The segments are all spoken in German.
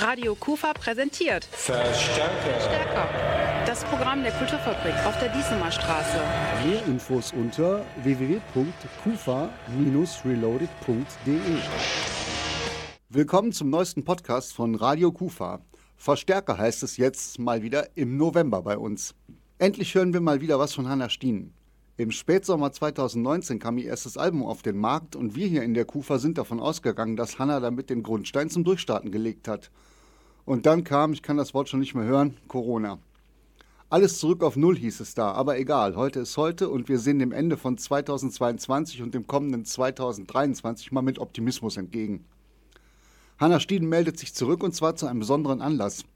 Radio Kufa präsentiert Verstärker. Stärker. Das Programm der Kulturfabrik auf der Diesemer Straße. Mehr Infos unter www.kufa-reloaded.de. Willkommen zum neuesten Podcast von Radio Kufa. Verstärker heißt es jetzt mal wieder im November bei uns. Endlich hören wir mal wieder was von Hannah Stien. Im Spätsommer 2019 kam ihr erstes Album auf den Markt und wir hier in der Kufa sind davon ausgegangen, dass Hannah damit den Grundstein zum Durchstarten gelegt hat. Und dann kam, ich kann das Wort schon nicht mehr hören, Corona. Alles zurück auf Null hieß es da, aber egal, heute ist heute und wir sehen dem Ende von 2022 und dem kommenden 2023 mal mit Optimismus entgegen. Hannah Stieden meldet sich zurück und zwar zu einem besonderen Anlass.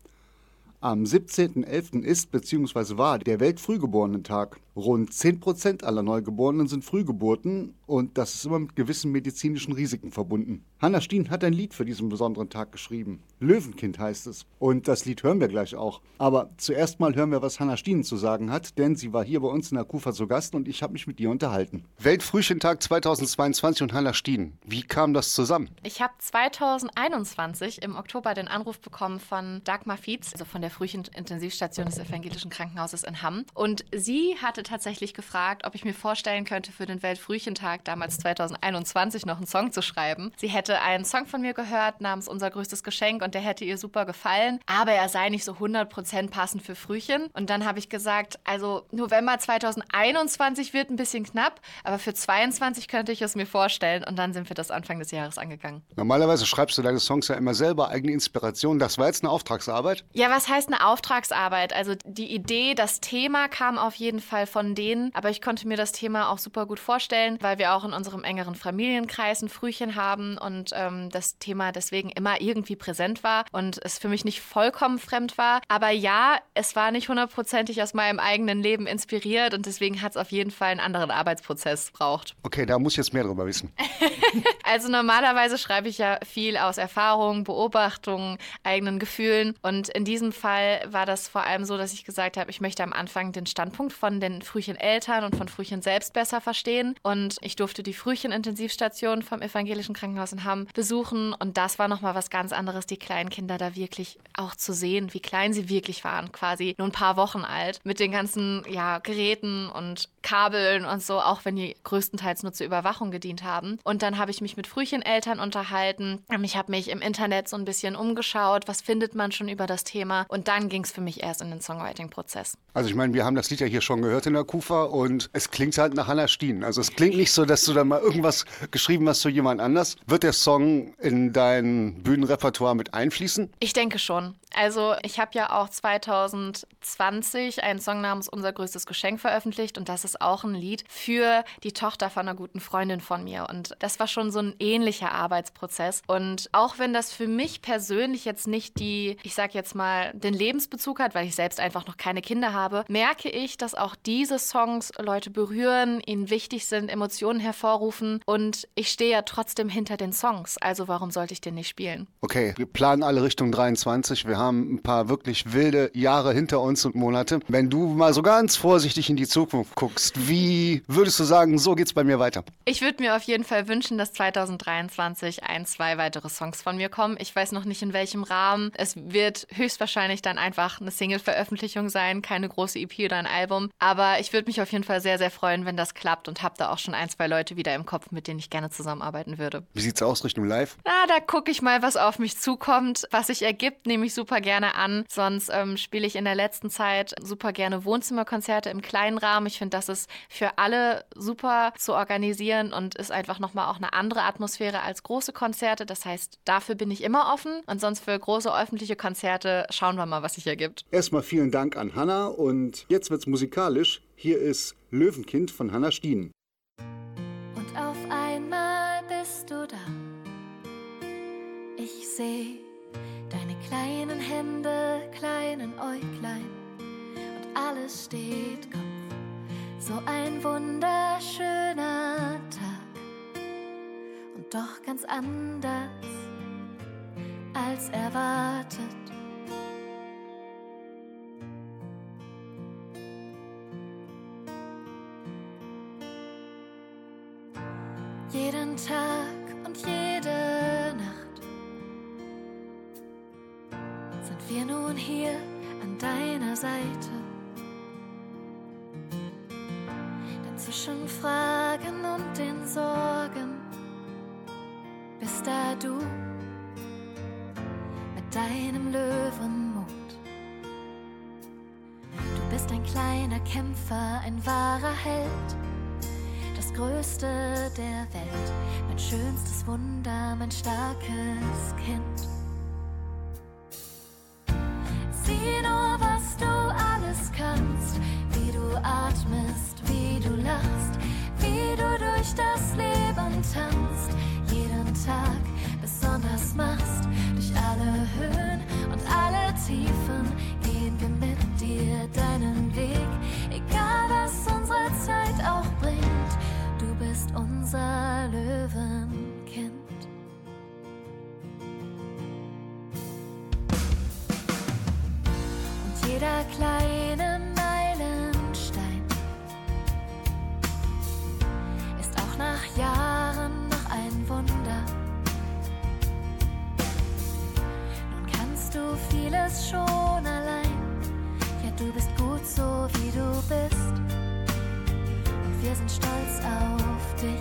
Am 17.11. ist bzw. war der Weltfrühgeborenen-Tag. Rund 10% aller Neugeborenen sind Frühgeburten und das ist immer mit gewissen medizinischen Risiken verbunden. Hanna Stien hat ein Lied für diesen besonderen Tag geschrieben. Löwenkind heißt es. Und das Lied hören wir gleich auch. Aber zuerst mal hören wir, was Hanna Stien zu sagen hat, denn sie war hier bei uns in der Kufa zu Gast und ich habe mich mit ihr unterhalten. Weltfrühchentag 2022 und Hanna Stien. Wie kam das zusammen? Ich habe 2021 im Oktober den Anruf bekommen von Dagmar Fietz, also von der Frühintensivstation des Evangelischen Krankenhauses in Hamm. Und sie hatte tatsächlich gefragt, ob ich mir vorstellen könnte, für den Weltfrühchentag damals 2021 noch einen Song zu schreiben. Sie hätte einen Song von mir gehört namens Unser größtes Geschenk und der hätte ihr super gefallen, aber er sei nicht so 100% passend für Frühchen. Und dann habe ich gesagt, also November 2021 wird ein bisschen knapp, aber für 22 könnte ich es mir vorstellen. Und dann sind wir das Anfang des Jahres angegangen. Normalerweise schreibst du deine Songs ja immer selber, eigene Inspiration. Das war jetzt eine Auftragsarbeit? Ja, was heißt eine Auftragsarbeit? Also die Idee, das Thema kam auf jeden Fall von denen, aber ich konnte mir das Thema auch super gut vorstellen, weil wir auch in unserem engeren Familienkreis ein Frühchen haben und ähm, das Thema deswegen immer irgendwie präsent war und es für mich nicht vollkommen fremd war. Aber ja, es war nicht hundertprozentig aus meinem eigenen Leben inspiriert und deswegen hat es auf jeden Fall einen anderen Arbeitsprozess braucht. Okay, da muss ich jetzt mehr drüber wissen. also normalerweise schreibe ich ja viel aus Erfahrungen, Beobachtungen, eigenen Gefühlen und in diesem Fall war das vor allem so, dass ich gesagt habe, ich möchte am Anfang den Standpunkt von den Frühchen Eltern und von Frühchen selbst besser verstehen und ich durfte die Frühchen-Intensivstation vom Evangelischen Krankenhaus in Hamm besuchen und das war nochmal was ganz anderes, die kleinen Kinder da wirklich auch zu sehen, wie klein sie wirklich waren, quasi nur ein paar Wochen alt, mit den ganzen ja, Geräten und Kabeln und so, auch wenn die größtenteils nur zur Überwachung gedient haben. Und dann habe ich mich mit Frühcheneltern unterhalten. Ich habe mich im Internet so ein bisschen umgeschaut, was findet man schon über das Thema. Und dann ging es für mich erst in den Songwriting-Prozess. Also ich meine, wir haben das Lied ja hier schon gehört in der Kufa und es klingt halt nach Hannah Stien. Also es klingt nicht so, dass du da mal irgendwas geschrieben hast zu jemand anders. Wird der Song in dein Bühnenrepertoire mit einfließen? Ich denke schon. Also ich habe ja auch 2020 einen Song namens Unser größtes Geschenk veröffentlicht und das ist auch ein Lied für die Tochter von einer guten Freundin von mir. Und das war schon so ein ähnlicher Arbeitsprozess. Und auch wenn das für mich persönlich jetzt nicht die, ich sag jetzt mal, den Lebensbezug hat, weil ich selbst einfach noch keine Kinder habe, merke ich, dass auch diese Songs Leute berühren, ihnen wichtig sind, Emotionen hervorrufen. Und ich stehe ja trotzdem hinter den Songs. Also warum sollte ich den nicht spielen? Okay, wir planen alle Richtung 23. Wir haben ein paar wirklich wilde Jahre hinter uns und Monate. Wenn du mal so ganz vorsichtig in die Zukunft guckst, wie würdest du sagen, so geht's bei mir weiter? Ich würde mir auf jeden Fall wünschen, dass 2023 ein, zwei weitere Songs von mir kommen. Ich weiß noch nicht in welchem Rahmen. Es wird höchstwahrscheinlich dann einfach eine Single-Veröffentlichung sein, keine große EP oder ein Album. Aber ich würde mich auf jeden Fall sehr, sehr freuen, wenn das klappt und habe da auch schon ein, zwei Leute wieder im Kopf, mit denen ich gerne zusammenarbeiten würde. Wie sieht's aus Richtung Live? Na, da gucke ich mal, was auf mich zukommt. Was sich ergibt, nehme ich super gerne an. Sonst ähm, spiele ich in der letzten Zeit super gerne Wohnzimmerkonzerte im kleinen Rahmen. Ich finde, das ist für alle super zu organisieren und ist einfach nochmal auch eine andere Atmosphäre als große Konzerte. Das heißt, dafür bin ich immer offen und sonst für große öffentliche Konzerte schauen wir mal, was sich ergibt. Erstmal vielen Dank an Hanna und jetzt wird's musikalisch. Hier ist Löwenkind von Hanna Stien. Und auf einmal bist du da. Ich sehe kleinen Hände, kleinen Äuglein und alles steht Kopf. So ein wunderschöner Tag und doch ganz anders als erwartet. Jeden Tag und jede nun hier an deiner Seite. Denn zwischen Fragen und den Sorgen bist da du mit deinem Löwenmut. Du bist ein kleiner Kämpfer, ein wahrer Held, das Größte der Welt, mein schönstes Wunder, mein starkes Kind. Tanzt, jeden Tag besonders machst, durch alle Höhen und alle Tiefen gehen wir mit dir deinen Weg, egal was unsere Zeit auch bringt, du bist unser Löwenkind. Vieles schon allein, ja du bist gut so wie du bist. Und wir sind stolz auf dich.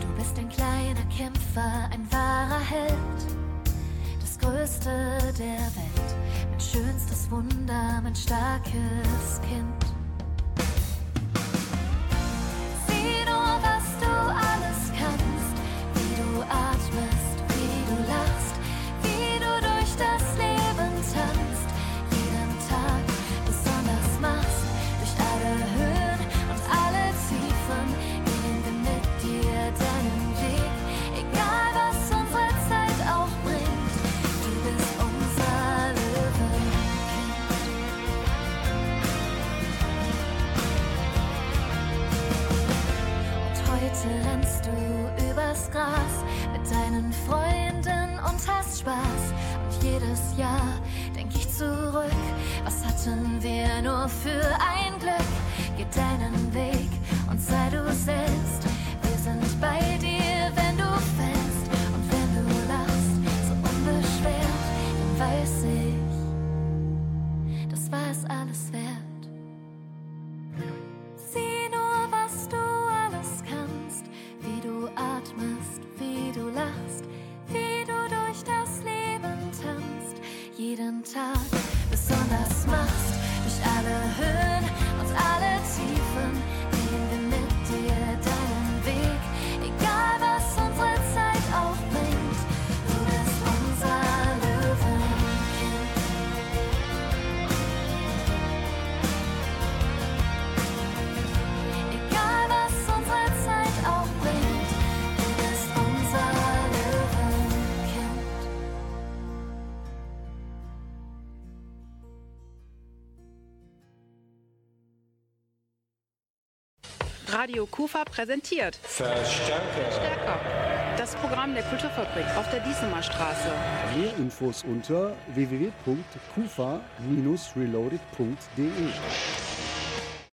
Du bist ein kleiner Kämpfer, ein wahrer Held das Größte der Welt, mein schönstes Wunder, mein starkes Kind. Jedes Jahr denk ich zurück, was hatten wir nur für ein Glück? Geh deinen Weg und sei du selbst. Wir sind bei dir, wenn du fällst und wenn du lachst, so unbeschwert, dann weiß ich, das war es alles wert. Radio Kufa präsentiert Verstärker. Stärker. Das Programm der Kulturfabrik auf der Diesemer Straße. Mehr Infos unter www.kufa-reloaded.de.